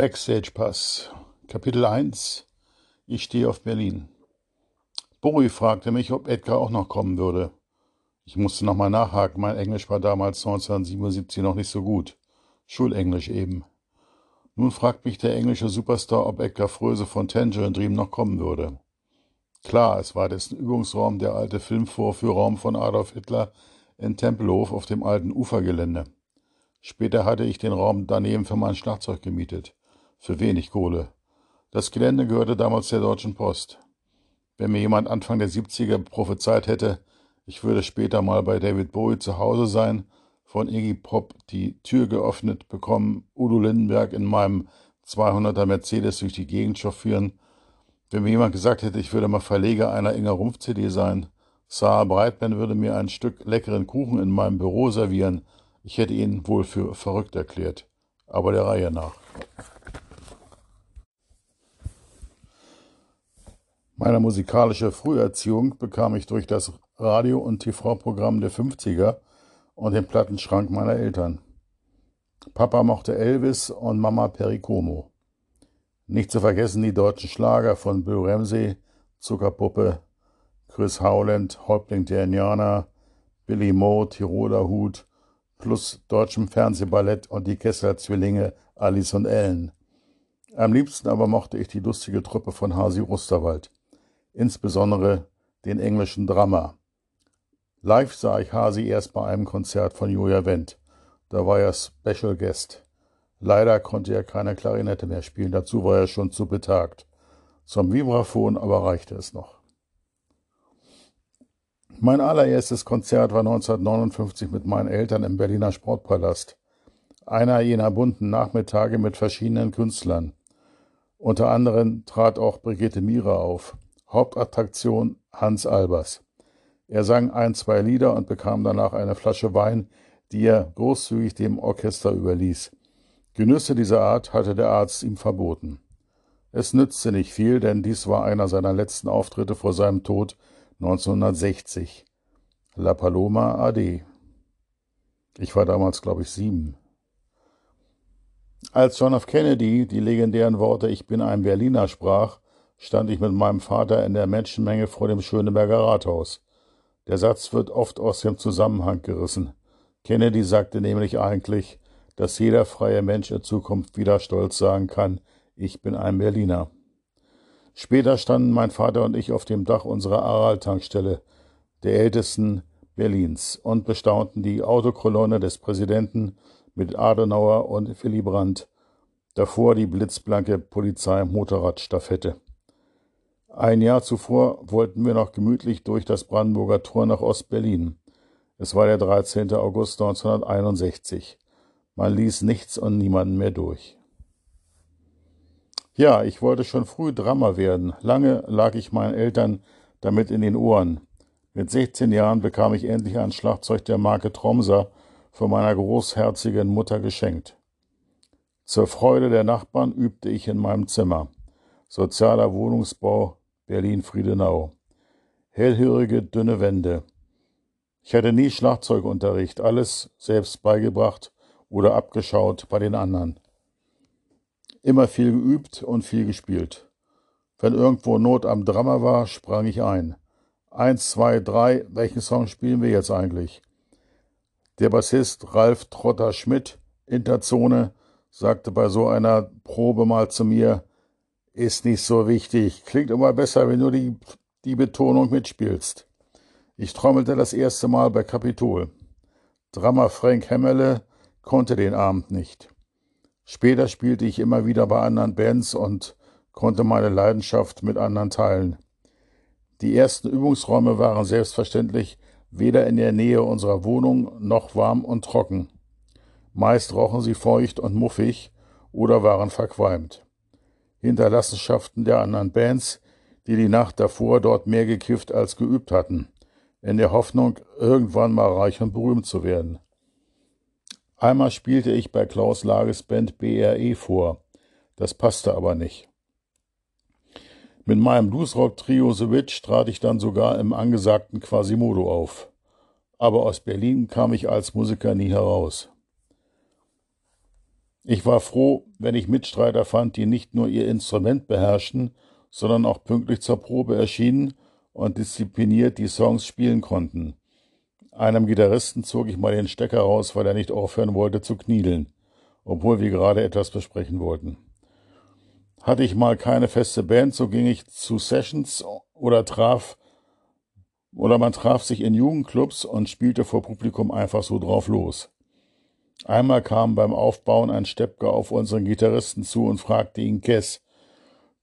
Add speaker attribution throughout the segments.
Speaker 1: Backstage Pass. Kapitel 1. Ich stehe auf Berlin. Bowie fragte mich, ob Edgar auch noch kommen würde. Ich musste nochmal nachhaken, mein Englisch war damals 1977 noch nicht so gut. Schulenglisch eben. Nun fragt mich der englische Superstar, ob Edgar Fröse von Tangerine Dream noch kommen würde. Klar, es war dessen Übungsraum der alte Filmvorführraum von Adolf Hitler in Tempelhof auf dem alten Ufergelände. Später hatte ich den Raum daneben für mein Schlagzeug gemietet. Für wenig Kohle. Das Gelände gehörte damals der Deutschen Post. Wenn mir jemand Anfang der 70er prophezeit hätte, ich würde später mal bei David Bowie zu Hause sein, von Iggy Pop die Tür geöffnet bekommen, Udo Lindenberg in meinem 200er Mercedes durch die Gegend chauffieren. Wenn mir jemand gesagt hätte, ich würde mal Verleger einer Inga Rumpf CD sein, Sarah Breitman würde mir ein Stück leckeren Kuchen in meinem Büro servieren, ich hätte ihn wohl für verrückt erklärt. Aber der Reihe nach. Meine musikalische Früherziehung bekam ich durch das Radio- und TV-Programm der 50er und den Plattenschrank meiner Eltern. Papa mochte Elvis und Mama Pericomo. Nicht zu vergessen die deutschen Schlager von Bill Ramsey, Zuckerpuppe, Chris Howland, Häuptling der Indianer, Billy Moe, Tiroler Hut, plus deutschem Fernsehballett und die Kessler-Zwillinge Alice und Ellen. Am liebsten aber mochte ich die lustige Truppe von Hasi Rusterwald, insbesondere den englischen Drama. Live sah ich Hasi erst bei einem Konzert von Julia Wendt. Da war er Special Guest. Leider konnte er keine Klarinette mehr spielen, dazu war er schon zu betagt. Zum Vibraphon aber reichte es noch. Mein allererstes Konzert war 1959 mit meinen Eltern im Berliner Sportpalast. Einer jener bunten Nachmittage mit verschiedenen Künstlern. Unter anderem trat auch Brigitte Mira auf. Hauptattraktion Hans Albers. Er sang ein, zwei Lieder und bekam danach eine Flasche Wein, die er großzügig dem Orchester überließ. Genüsse dieser Art hatte der Arzt ihm verboten. Es nützte nicht viel, denn dies war einer seiner letzten Auftritte vor seinem Tod 1960. La Paloma AD. Ich war damals, glaube ich, sieben. Als John F. Kennedy die legendären Worte Ich bin ein Berliner sprach, stand ich mit meinem Vater in der Menschenmenge vor dem Schöneberger Rathaus. Der Satz wird oft aus dem Zusammenhang gerissen. Kennedy sagte nämlich eigentlich, dass jeder freie Mensch in Zukunft wieder stolz sagen kann, ich bin ein Berliner. Später standen mein Vater und ich auf dem Dach unserer Aral-Tankstelle, der ältesten Berlins, und bestaunten die Autokolonne des Präsidenten mit Adenauer und Willy Brandt, davor die blitzblanke Polizei-Motorradstaffette. Ein Jahr zuvor wollten wir noch gemütlich durch das Brandenburger Tor nach Ostberlin. Es war der 13. August 1961. Man ließ nichts und niemanden mehr durch. Ja, ich wollte schon früh Drama werden. Lange lag ich meinen Eltern damit in den Ohren. Mit 16 Jahren bekam ich endlich ein Schlagzeug der Marke Tromser von meiner großherzigen Mutter geschenkt. Zur Freude der Nachbarn übte ich in meinem Zimmer. Sozialer Wohnungsbau Berlin-Friedenau. Hellhörige, dünne Wände. Ich hatte nie Schlagzeugunterricht, alles selbst beigebracht oder abgeschaut bei den anderen. Immer viel geübt und viel gespielt. Wenn irgendwo Not am Drama war, sprang ich ein. Eins, zwei, drei, welchen Song spielen wir jetzt eigentlich? Der Bassist Ralf Trotter Schmidt, Interzone, sagte bei so einer Probe mal zu mir, ist nicht so wichtig. Klingt immer besser, wenn du die, die Betonung mitspielst. Ich trommelte das erste Mal bei Kapitol. Drummer Frank Hemmerle konnte den Abend nicht. Später spielte ich immer wieder bei anderen Bands und konnte meine Leidenschaft mit anderen teilen. Die ersten Übungsräume waren selbstverständlich weder in der Nähe unserer Wohnung noch warm und trocken. Meist rochen sie feucht und muffig oder waren verqualmt. Hinterlassenschaften der anderen Bands, die die Nacht davor dort mehr gekifft als geübt hatten, in der Hoffnung, irgendwann mal reich und berühmt zu werden. Einmal spielte ich bei Klaus Lages Band BRE vor, das passte aber nicht. Mit meinem Bluesrock-Trio The Witch trat ich dann sogar im angesagten Quasimodo auf. Aber aus Berlin kam ich als Musiker nie heraus. Ich war froh, wenn ich Mitstreiter fand, die nicht nur ihr Instrument beherrschten, sondern auch pünktlich zur Probe erschienen und diszipliniert die Songs spielen konnten. Einem Gitarristen zog ich mal den Stecker raus, weil er nicht aufhören wollte zu kniedeln, obwohl wir gerade etwas besprechen wollten. Hatte ich mal keine feste Band, so ging ich zu Sessions oder traf oder man traf sich in Jugendclubs und spielte vor Publikum einfach so drauf los. Einmal kam beim Aufbauen ein Steppke auf unseren Gitarristen zu und fragte ihn Kess,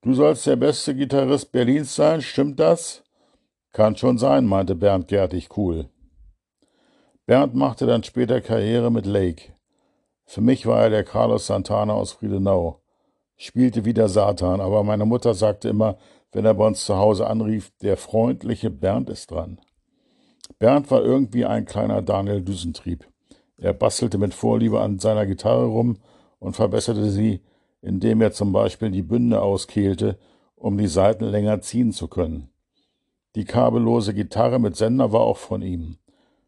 Speaker 1: Du sollst der beste Gitarrist Berlins sein, stimmt das? Kann schon sein, meinte Bernd Gertig cool. Bernd machte dann später Karriere mit Lake. Für mich war er der Carlos Santana aus Friedenau. Spielte wie der Satan, aber meine Mutter sagte immer, wenn er bei uns zu Hause anrief, der freundliche Bernd ist dran. Bernd war irgendwie ein kleiner Daniel Düsentrieb. Er bastelte mit Vorliebe an seiner Gitarre rum und verbesserte sie, indem er zum Beispiel die Bünde auskehlte, um die Saiten länger ziehen zu können. Die kabellose Gitarre mit Sender war auch von ihm.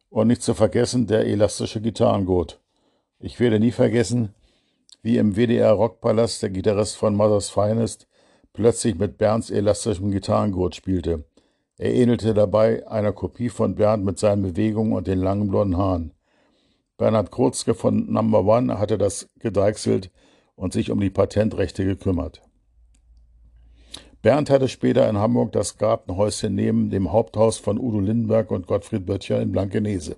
Speaker 1: Und nicht zu vergessen der elastische Gitarrengurt. Ich werde nie vergessen, wie im WDR Rockpalast der Gitarrist von Mother's Finest plötzlich mit Bernds elastischem Gitarrengurt spielte. Er ähnelte dabei einer Kopie von Bernd mit seinen Bewegungen und den langen blonden Haaren. Bernhard Kurzke von Number One hatte das gedeichselt und sich um die Patentrechte gekümmert. Bernd hatte später in Hamburg das Gartenhäuschen neben dem Haupthaus von Udo Lindenberg und Gottfried Böttcher in Blankenese,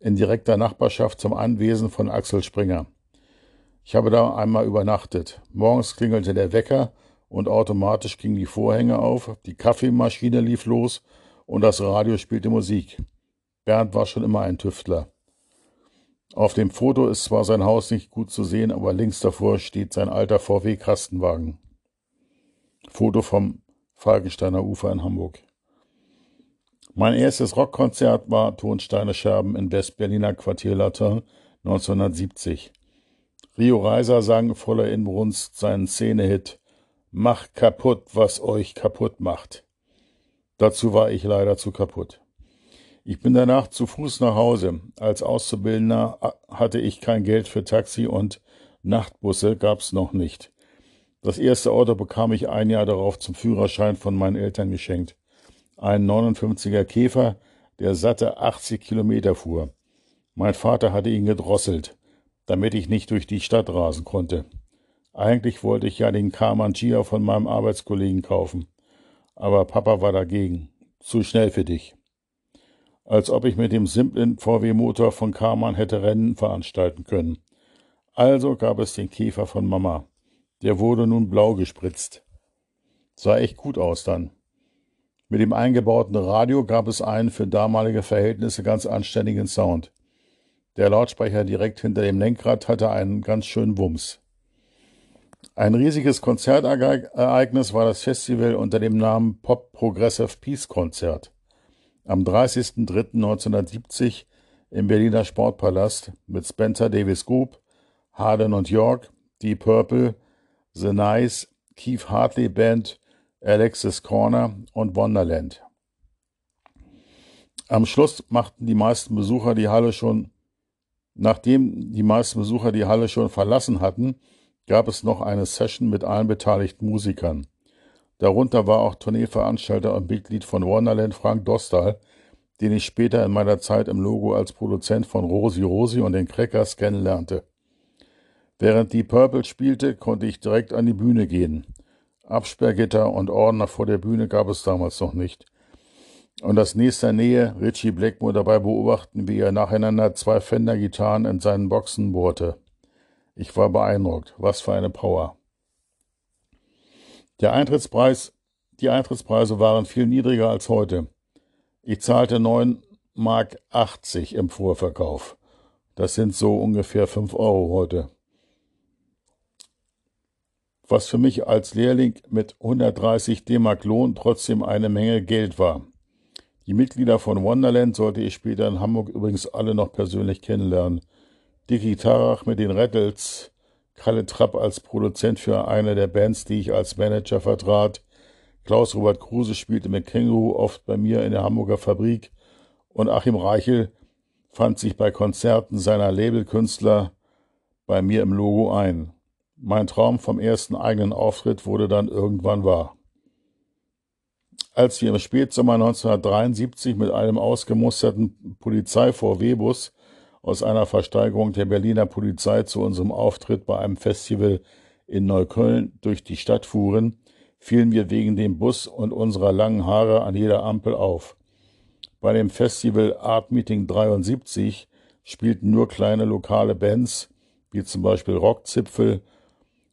Speaker 1: in direkter Nachbarschaft zum Anwesen von Axel Springer. Ich habe da einmal übernachtet. Morgens klingelte der Wecker und automatisch gingen die Vorhänge auf, die Kaffeemaschine lief los und das Radio spielte Musik. Bernd war schon immer ein Tüftler. Auf dem Foto ist zwar sein Haus nicht gut zu sehen, aber links davor steht sein alter VW-Kastenwagen. Foto vom Falkensteiner Ufer in Hamburg. Mein erstes Rockkonzert war Tonsteine Scherben in West-Berliner Quartier Latin 1970. Rio Reiser sang voller Inbrunst seinen Szenehit Macht kaputt, was euch kaputt macht. Dazu war ich leider zu kaputt. Ich bin danach zu Fuß nach Hause. Als Auszubildender hatte ich kein Geld für Taxi und Nachtbusse gab's noch nicht. Das erste Auto bekam ich ein Jahr darauf zum Führerschein von meinen Eltern geschenkt. Ein 59er Käfer, der satte 80 Kilometer fuhr. Mein Vater hatte ihn gedrosselt, damit ich nicht durch die Stadt rasen konnte. Eigentlich wollte ich ja den Karmann Gia von meinem Arbeitskollegen kaufen. Aber Papa war dagegen. Zu schnell für dich als ob ich mit dem simplen VW-Motor von Karmann hätte Rennen veranstalten können. Also gab es den Käfer von Mama. Der wurde nun blau gespritzt. Sah echt gut aus dann. Mit dem eingebauten Radio gab es einen für damalige Verhältnisse ganz anständigen Sound. Der Lautsprecher direkt hinter dem Lenkrad hatte einen ganz schönen Wumms. Ein riesiges Konzertereignis war das Festival unter dem Namen Pop Progressive Peace Konzert am 30.03.1970 im Berliner Sportpalast mit Spencer Davis Group, Harden und York, Deep Purple, The Nice, Keith Hartley Band, Alexis Corner und Wonderland. Am Schluss machten die meisten Besucher die Halle schon, nachdem die meisten Besucher die Halle schon verlassen hatten, gab es noch eine Session mit allen beteiligten Musikern. Darunter war auch Tourneeveranstalter und Mitglied von Wonderland Frank Dostal, den ich später in meiner Zeit im Logo als Produzent von Rosi Rosi und den Crackers kennenlernte. Während die Purple spielte, konnte ich direkt an die Bühne gehen. Absperrgitter und Ordner vor der Bühne gab es damals noch nicht. Und aus nächster Nähe Richie Blackmore dabei beobachten, wie er nacheinander zwei Fender-Gitarren in seinen Boxen bohrte. Ich war beeindruckt. Was für eine Power. Der Eintrittspreis, die Eintrittspreise waren viel niedriger als heute. Ich zahlte 9 Mark 80 im Vorverkauf. Das sind so ungefähr 5 Euro heute. Was für mich als Lehrling mit 130 D-Mark Lohn trotzdem eine Menge Geld war. Die Mitglieder von Wonderland sollte ich später in Hamburg übrigens alle noch persönlich kennenlernen. Dicky Tarach mit den Rattles, Kalle Trapp als Produzent für eine der Bands, die ich als Manager vertrat. Klaus-Robert Kruse spielte mit Känguru oft bei mir in der Hamburger Fabrik und Achim Reichel fand sich bei Konzerten seiner Labelkünstler bei mir im Logo ein. Mein Traum vom ersten eigenen Auftritt wurde dann irgendwann wahr. Als wir im Spätsommer 1973 mit einem ausgemusterten Polizei-VW-Bus aus einer Versteigerung der Berliner Polizei zu unserem Auftritt bei einem Festival in Neukölln durch die Stadt fuhren, fielen wir wegen dem Bus und unserer langen Haare an jeder Ampel auf. Bei dem Festival Art Meeting 73 spielten nur kleine lokale Bands, wie zum Beispiel Rockzipfel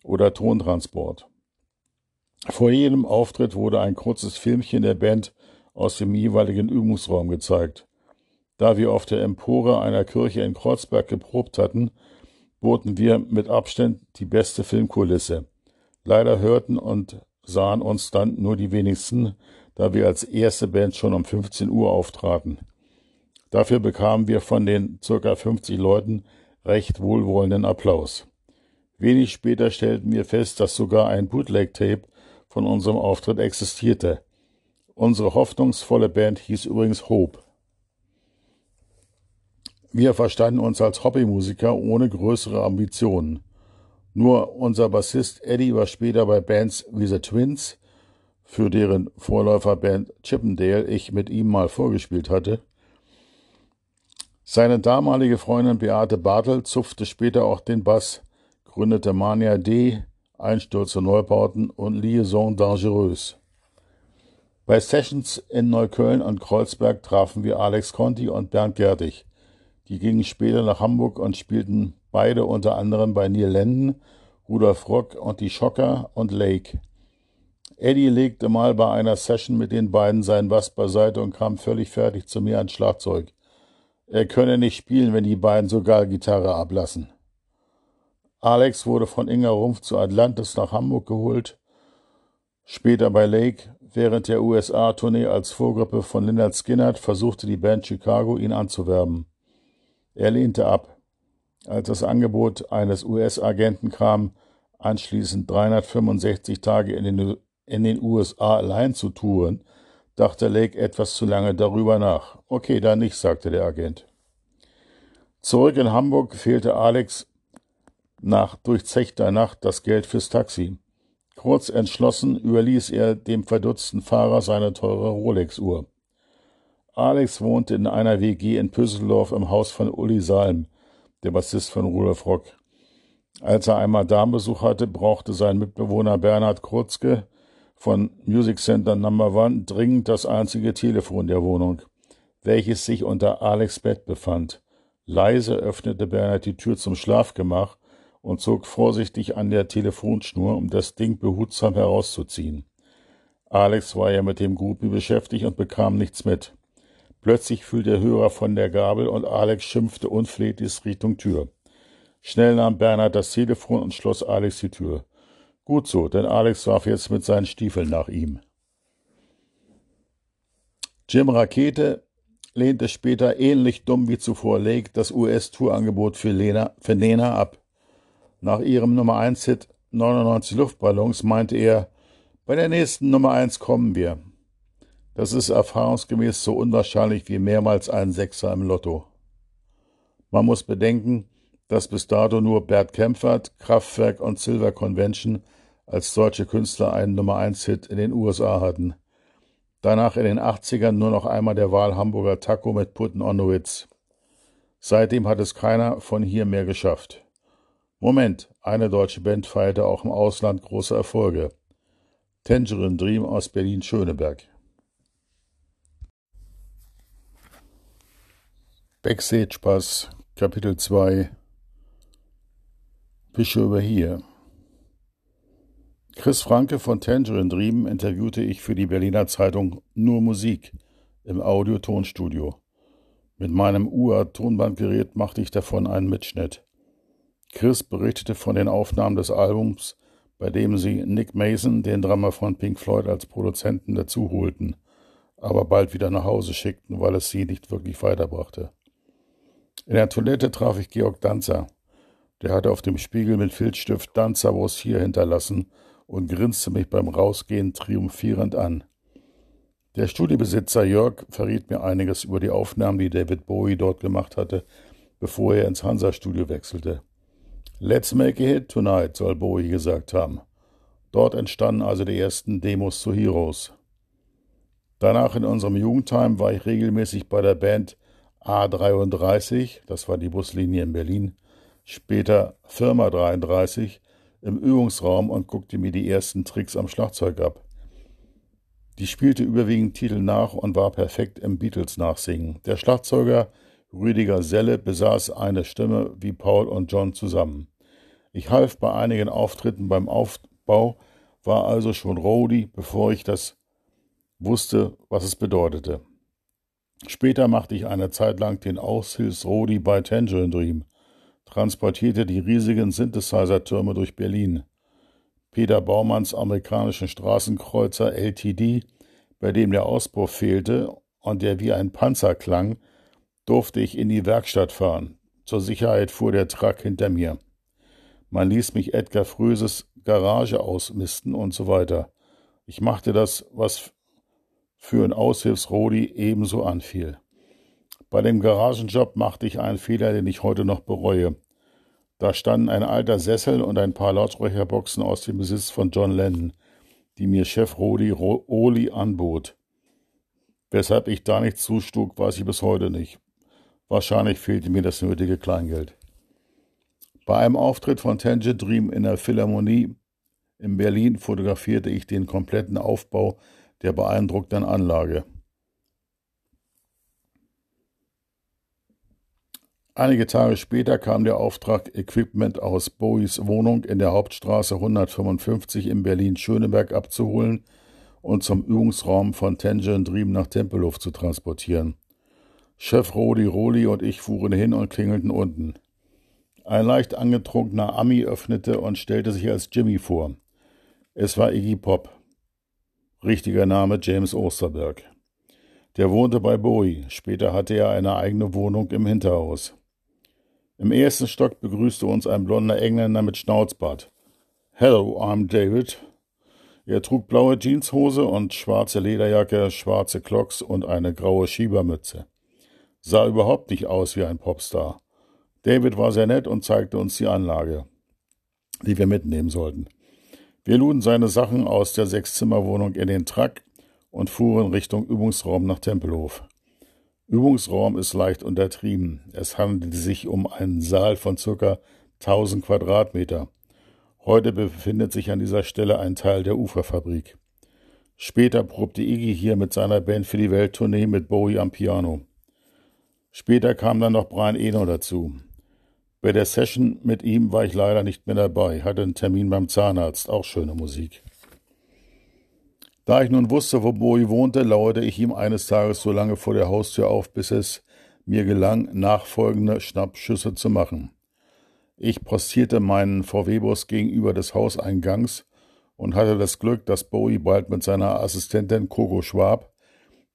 Speaker 1: oder Tontransport. Vor jedem Auftritt wurde ein kurzes Filmchen der Band aus dem jeweiligen Übungsraum gezeigt. Da wir auf der Empore einer Kirche in Kreuzberg geprobt hatten, boten wir mit Abstand die beste Filmkulisse. Leider hörten und sahen uns dann nur die wenigsten, da wir als erste Band schon um 15 Uhr auftraten. Dafür bekamen wir von den circa 50 Leuten recht wohlwollenden Applaus. Wenig später stellten wir fest, dass sogar ein Bootleg-Tape von unserem Auftritt existierte. Unsere hoffnungsvolle Band hieß übrigens Hope. Wir verstanden uns als Hobbymusiker ohne größere Ambitionen. Nur unser Bassist Eddie war später bei Bands wie The Twins, für deren Vorläuferband Chippendale ich mit ihm mal vorgespielt hatte. Seine damalige Freundin Beate Bartel zupfte später auch den Bass, gründete Mania D, Einstürze Neubauten und Liaison Dangereuse. Bei Sessions in Neukölln und Kreuzberg trafen wir Alex Conti und Bernd Gertig. Die gingen später nach Hamburg und spielten beide unter anderem bei Neil Lenden, Rudolf Rock und die Schocker und Lake. Eddie legte mal bei einer Session mit den beiden seinen Bass beiseite und kam völlig fertig zu mir ans Schlagzeug. Er könne nicht spielen, wenn die beiden sogar Gitarre ablassen. Alex wurde von Inga Rumpf zu Atlantis nach Hamburg geholt, später bei Lake. Während der USA-Tournee als Vorgruppe von Leonard Skinnert versuchte die Band Chicago, ihn anzuwerben. Er lehnte ab. Als das Angebot eines US-Agenten kam, anschließend 365 Tage in den, in den USA allein zu touren, dachte Lake etwas zu lange darüber nach. Okay, dann nicht, sagte der Agent. Zurück in Hamburg fehlte Alex nach durchzechter Nacht das Geld fürs Taxi. Kurz entschlossen überließ er dem verdutzten Fahrer seine teure Rolex-Uhr. Alex wohnte in einer WG in Püsseldorf im Haus von Uli Salm, der Bassist von Rudolf Rock. Als er einmal Darmbesuch hatte, brauchte sein Mitbewohner Bernhard Kurzke von Music Center Number One dringend das einzige Telefon der Wohnung, welches sich unter Alex Bett befand. Leise öffnete Bernhard die Tür zum Schlafgemach und zog vorsichtig an der Telefonschnur, um das Ding behutsam herauszuziehen. Alex war ja mit dem Groupie beschäftigt und bekam nichts mit. Plötzlich fiel der Hörer von der Gabel und Alex schimpfte unflätig Richtung Tür. Schnell nahm Bernhard das Telefon und schloss Alex die Tür. Gut so, denn Alex warf jetzt mit seinen Stiefeln nach ihm. Jim Rakete lehnte später ähnlich dumm wie zuvor Lake das US-Tourangebot für, für Lena ab. Nach ihrem Nummer 1 Hit 99 Luftballons meinte er, bei der nächsten Nummer 1 kommen wir. Das ist erfahrungsgemäß so unwahrscheinlich wie mehrmals ein Sechser im Lotto. Man muss bedenken, dass bis dato nur Bert Kempfert, Kraftwerk und Silver Convention als deutsche Künstler einen Nummer 1 Hit in den USA hatten. Danach in den 80ern nur noch einmal der Wahlhamburger Taco mit Putten on the Witz. Seitdem hat es keiner von hier mehr geschafft. Moment, eine deutsche Band feierte auch im Ausland große Erfolge. Tangerine Dream aus Berlin-Schöneberg. Backstage Pass, Kapitel 2 Wische über hier. Chris Franke von Tangerine Dream interviewte ich für die Berliner Zeitung Nur Musik im Audio-Tonstudio. Mit meinem UA-Tonbandgerät machte ich davon einen Mitschnitt. Chris berichtete von den Aufnahmen des Albums, bei dem sie Nick Mason, den Drummer von Pink Floyd, als Produzenten dazu holten, aber bald wieder nach Hause schickten, weil es sie nicht wirklich weiterbrachte. In der Toilette traf ich Georg Danzer. Der hatte auf dem Spiegel mit Filzstift Danzer was hier hinterlassen und grinste mich beim Rausgehen triumphierend an. Der Studiobesitzer Jörg verriet mir einiges über die Aufnahmen, die David Bowie dort gemacht hatte, bevor er ins Hansa-Studio wechselte. Let's make a hit tonight, soll Bowie gesagt haben. Dort entstanden also die ersten Demos zu Heroes. Danach in unserem Jugendheim war ich regelmäßig bei der Band A33, das war die Buslinie in Berlin, später Firma 33, im Übungsraum und guckte mir die ersten Tricks am Schlagzeug ab. Die spielte überwiegend Titel nach und war perfekt im Beatles-Nachsingen. Der Schlagzeuger Rüdiger Selle besaß eine Stimme wie Paul und John zusammen. Ich half bei einigen Auftritten beim Aufbau, war also schon Rody, bevor ich das wusste, was es bedeutete. Später machte ich eine Zeit lang den Aushilfs-Rodi bei Tangerine Dream, transportierte die riesigen Synthesizer-Türme durch Berlin. Peter Baumanns amerikanischen Straßenkreuzer LTD, bei dem der Auspuff fehlte und der wie ein Panzer klang, durfte ich in die Werkstatt fahren. Zur Sicherheit fuhr der Truck hinter mir. Man ließ mich Edgar Fröses Garage ausmisten und so weiter. Ich machte das, was für ein Aushilfsrodi ebenso anfiel. Bei dem Garagenjob machte ich einen Fehler, den ich heute noch bereue. Da standen ein alter Sessel und ein paar Lautsprecherboxen aus dem Besitz von John Lennon, die mir Chef Rodi Oli anbot. Weshalb ich da nicht zustug, weiß ich bis heute nicht. Wahrscheinlich fehlte mir das nötige Kleingeld. Bei einem Auftritt von Tangent Dream in der Philharmonie in Berlin fotografierte ich den kompletten Aufbau der beeindruckenden Anlage. Einige Tage später kam der Auftrag, Equipment aus Bowies Wohnung in der Hauptstraße 155 in Berlin-Schöneberg abzuholen und zum Übungsraum von Tangerine Dream nach Tempelhof zu transportieren. Chef Rodi Roli und ich fuhren hin und klingelten unten. Ein leicht angetrunkener Ami öffnete und stellte sich als Jimmy vor. Es war Iggy Pop. Richtiger Name James Osterberg. Der wohnte bei Bowie, später hatte er eine eigene Wohnung im Hinterhaus. Im ersten Stock begrüßte uns ein blonder Engländer mit Schnauzbart. Hello, I'm David. Er trug blaue Jeanshose und schwarze Lederjacke, schwarze Clocks und eine graue Schiebermütze. Sah überhaupt nicht aus wie ein Popstar. David war sehr nett und zeigte uns die Anlage, die wir mitnehmen sollten. Wir luden seine Sachen aus der Sechszimmerwohnung in den Truck und fuhren Richtung Übungsraum nach Tempelhof. Übungsraum ist leicht untertrieben. Es handelte sich um einen Saal von ca. 1000 Quadratmeter. Heute befindet sich an dieser Stelle ein Teil der Uferfabrik. Später probte Iggy hier mit seiner Band für die Welttournee mit Bowie am Piano. Später kam dann noch Brian Eno dazu. Bei der Session mit ihm war ich leider nicht mehr dabei, hatte einen Termin beim Zahnarzt, auch schöne Musik. Da ich nun wusste, wo Bowie wohnte, lauerte ich ihm eines Tages so lange vor der Haustür auf, bis es mir gelang, nachfolgende Schnappschüsse zu machen. Ich postierte meinen VW-Bus gegenüber des Hauseingangs und hatte das Glück, dass Bowie bald mit seiner Assistentin Coco Schwab,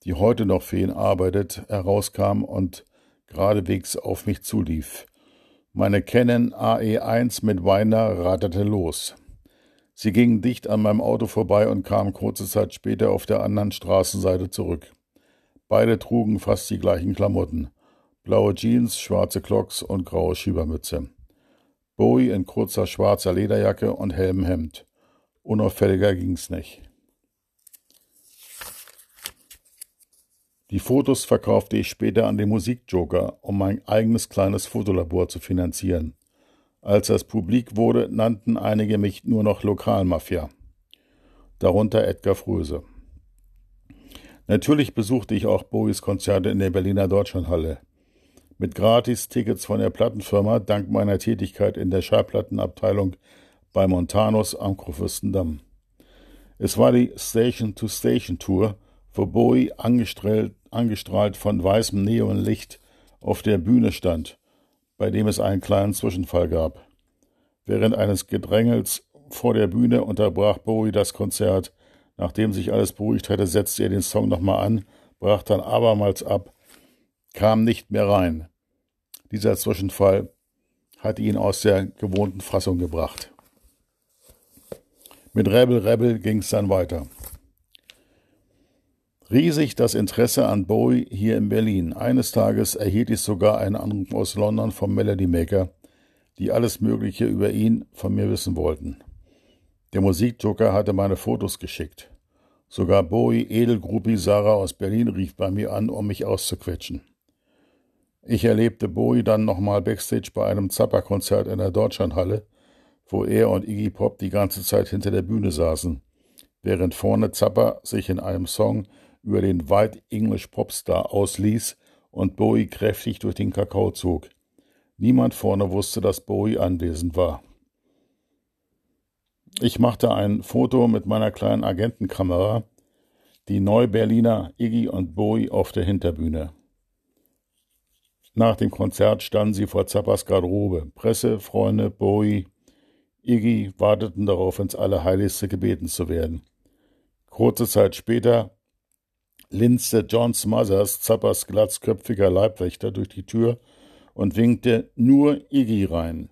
Speaker 1: die heute noch für ihn arbeitet, herauskam und geradewegs auf mich zulief. Meine Canon AE1 mit Weiner ratterte los. Sie gingen dicht an meinem Auto vorbei und kamen kurze Zeit später auf der anderen Straßenseite zurück. Beide trugen fast die gleichen Klamotten. Blaue Jeans, schwarze Clocks und graue Schiebermütze. Bowie in kurzer schwarzer Lederjacke und hellem Hemd. Unauffälliger ging's nicht. Die Fotos verkaufte ich später an den Musikjoker, um mein eigenes kleines Fotolabor zu finanzieren. Als das publik wurde, nannten einige mich nur noch Lokalmafia, darunter Edgar Fröse. Natürlich besuchte ich auch Bowies Konzerte in der Berliner Deutschlandhalle. Mit Gratis-Tickets von der Plattenfirma dank meiner Tätigkeit in der Schallplattenabteilung bei Montanus am Kurfürstendamm. Es war die Station-to-Station-Tour, wo Bowie angestrahlt, angestrahlt von weißem Neonlicht auf der Bühne stand bei dem es einen kleinen Zwischenfall gab. Während eines Gedrängels vor der Bühne unterbrach Bowie das Konzert. Nachdem sich alles beruhigt hatte, setzte er den Song nochmal an, brach dann abermals ab, kam nicht mehr rein. Dieser Zwischenfall hatte ihn aus der gewohnten Fassung gebracht. Mit Rebel Rebel ging es dann weiter. Riesig das Interesse an Bowie hier in Berlin. Eines Tages erhielt ich sogar einen Anruf aus London vom Melody Maker, die alles Mögliche über ihn von mir wissen wollten. Der Musikjoker hatte meine Fotos geschickt. Sogar Bowie Edelgruppi Sarah aus Berlin rief bei mir an, um mich auszuquetschen. Ich erlebte Bowie dann nochmal backstage bei einem Zappa-Konzert in der Deutschlandhalle, wo er und Iggy Pop die ganze Zeit hinter der Bühne saßen, während vorne Zappa sich in einem Song über den White English Popstar ausließ und Bowie kräftig durch den Kakao zog. Niemand vorne wusste, dass Bowie anwesend war. Ich machte ein Foto mit meiner kleinen Agentenkamera, die Neu-Berliner Iggy und Bowie auf der Hinterbühne. Nach dem Konzert standen sie vor Zappas Garderobe. Presse, Freunde, Bowie, Iggy warteten darauf, ins Allerheiligste gebeten zu werden. Kurze Zeit später linste John Smothers, Zappas glatzköpfiger Leibwächter, durch die Tür und winkte nur Iggy rein.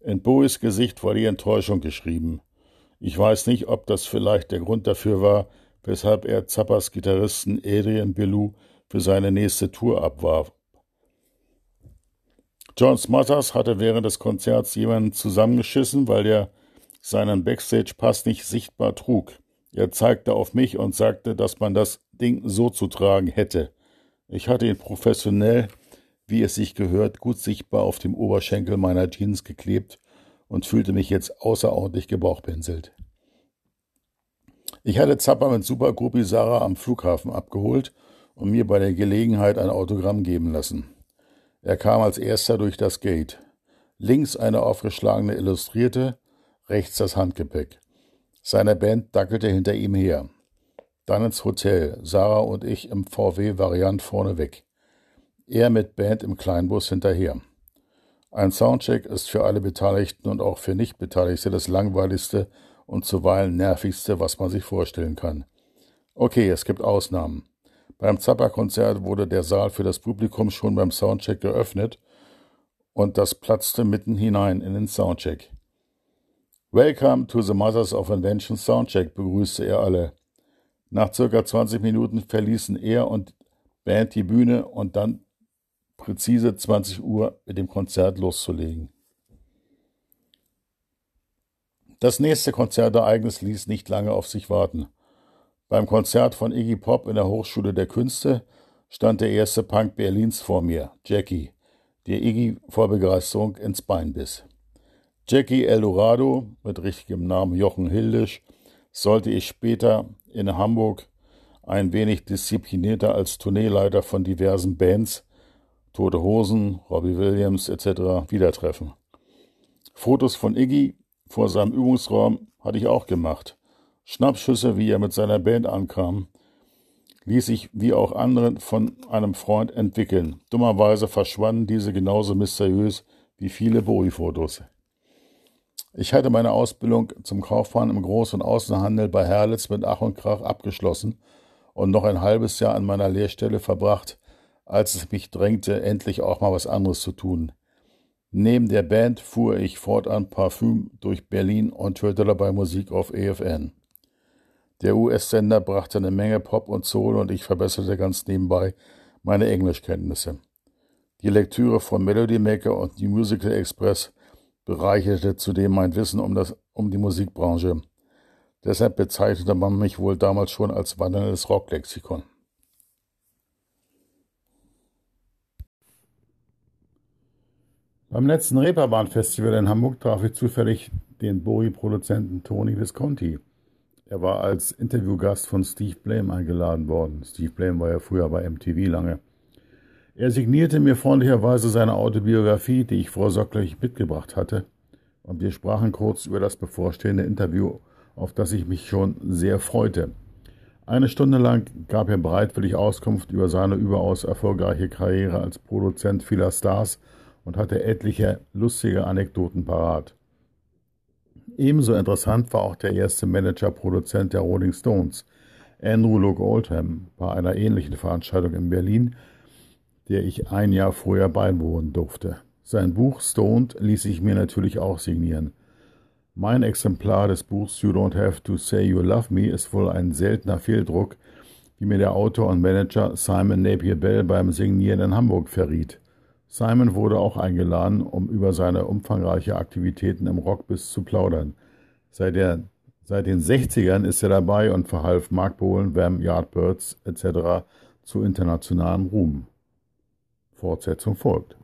Speaker 1: In Bowies Gesicht war die Enttäuschung geschrieben. Ich weiß nicht, ob das vielleicht der Grund dafür war, weshalb er Zappas Gitarristen Adrian Belew für seine nächste Tour abwarf. John Smothers hatte während des Konzerts jemanden zusammengeschissen, weil er seinen Backstage-Pass nicht sichtbar trug. Er zeigte auf mich und sagte, dass man das Ding so zu tragen hätte. Ich hatte ihn professionell, wie es sich gehört, gut sichtbar auf dem Oberschenkel meiner Jeans geklebt und fühlte mich jetzt außerordentlich gebauchpinselt. Ich hatte Zappa mit Supergruppi Sarah am Flughafen abgeholt und mir bei der Gelegenheit ein Autogramm geben lassen. Er kam als erster durch das Gate. Links eine aufgeschlagene Illustrierte, rechts das Handgepäck. Seine Band dackelte hinter ihm her. Dann ins Hotel, Sarah und ich im VW-Variant vorneweg. Er mit Band im Kleinbus hinterher. Ein Soundcheck ist für alle Beteiligten und auch für Nichtbeteiligte das langweiligste und zuweilen nervigste, was man sich vorstellen kann. Okay, es gibt Ausnahmen. Beim Zappa-Konzert wurde der Saal für das Publikum schon beim Soundcheck geöffnet und das platzte mitten hinein in den Soundcheck. Welcome to the Mothers of Invention Soundcheck begrüßte er alle. Nach circa 20 Minuten verließen er und Band die Bühne und dann präzise 20 Uhr mit dem Konzert loszulegen. Das nächste Konzertereignis ließ nicht lange auf sich warten. Beim Konzert von Iggy Pop in der Hochschule der Künste stand der erste Punk Berlins vor mir, Jackie, der Iggy vor Begeisterung ins Bein biss. Jackie Eldorado, mit richtigem Namen Jochen Hildisch, sollte ich später in Hamburg ein wenig disziplinierter als Tourneeleiter von diversen Bands, Tote Hosen, Robbie Williams etc. wieder treffen. Fotos von Iggy vor seinem Übungsraum hatte ich auch gemacht. Schnappschüsse, wie er mit seiner Band ankam, ließ sich wie auch andere von einem Freund entwickeln. Dummerweise verschwanden diese genauso mysteriös wie viele Bowie-Fotos. Ich hatte meine Ausbildung zum Kaufmann im Groß- und Außenhandel bei Herlitz mit Ach und Krach abgeschlossen und noch ein halbes Jahr an meiner Lehrstelle verbracht, als es mich drängte, endlich auch mal was anderes zu tun. Neben der Band fuhr ich fortan Parfüm durch Berlin und hörte dabei Musik auf EFN. Der US-Sender brachte eine Menge Pop und Soul und ich verbesserte ganz nebenbei meine Englischkenntnisse. Die Lektüre von Melody Maker und New Musical Express bereicherte zudem mein Wissen um, das, um die Musikbranche. Deshalb bezeichnete man mich wohl damals schon als wandelndes Rocklexikon. Beim letzten Reeperbahn-Festival in Hamburg traf ich zufällig den Bowie-Produzenten Tony Visconti. Er war als Interviewgast von Steve Blame eingeladen worden. Steve Blame war ja früher bei MTV lange. Er signierte mir freundlicherweise seine Autobiografie, die ich vorsorglich mitgebracht hatte, und wir sprachen kurz über das bevorstehende Interview, auf das ich mich schon sehr freute. Eine Stunde lang gab er bereitwillig Auskunft über seine überaus erfolgreiche Karriere als Produzent vieler Stars und hatte etliche lustige Anekdoten parat. Ebenso interessant war auch der erste Manager-Produzent der Rolling Stones, Andrew Luke Oldham, bei einer ähnlichen Veranstaltung in Berlin, der ich ein Jahr vorher beiwohnen durfte. Sein Buch Stoned ließ ich mir natürlich auch signieren. Mein Exemplar des Buchs You Don't Have to Say You Love Me ist wohl ein seltener Fehldruck, wie mir der Autor und Manager Simon Napier Bell beim Signieren in Hamburg verriet. Simon wurde auch eingeladen, um über seine umfangreiche Aktivitäten im Rockbiz zu plaudern. Seit, der, seit den 60ern ist er dabei und verhalf Mark Bolan, Wham, Yardbirds etc. zu internationalem Ruhm. Fortsetzung folgt.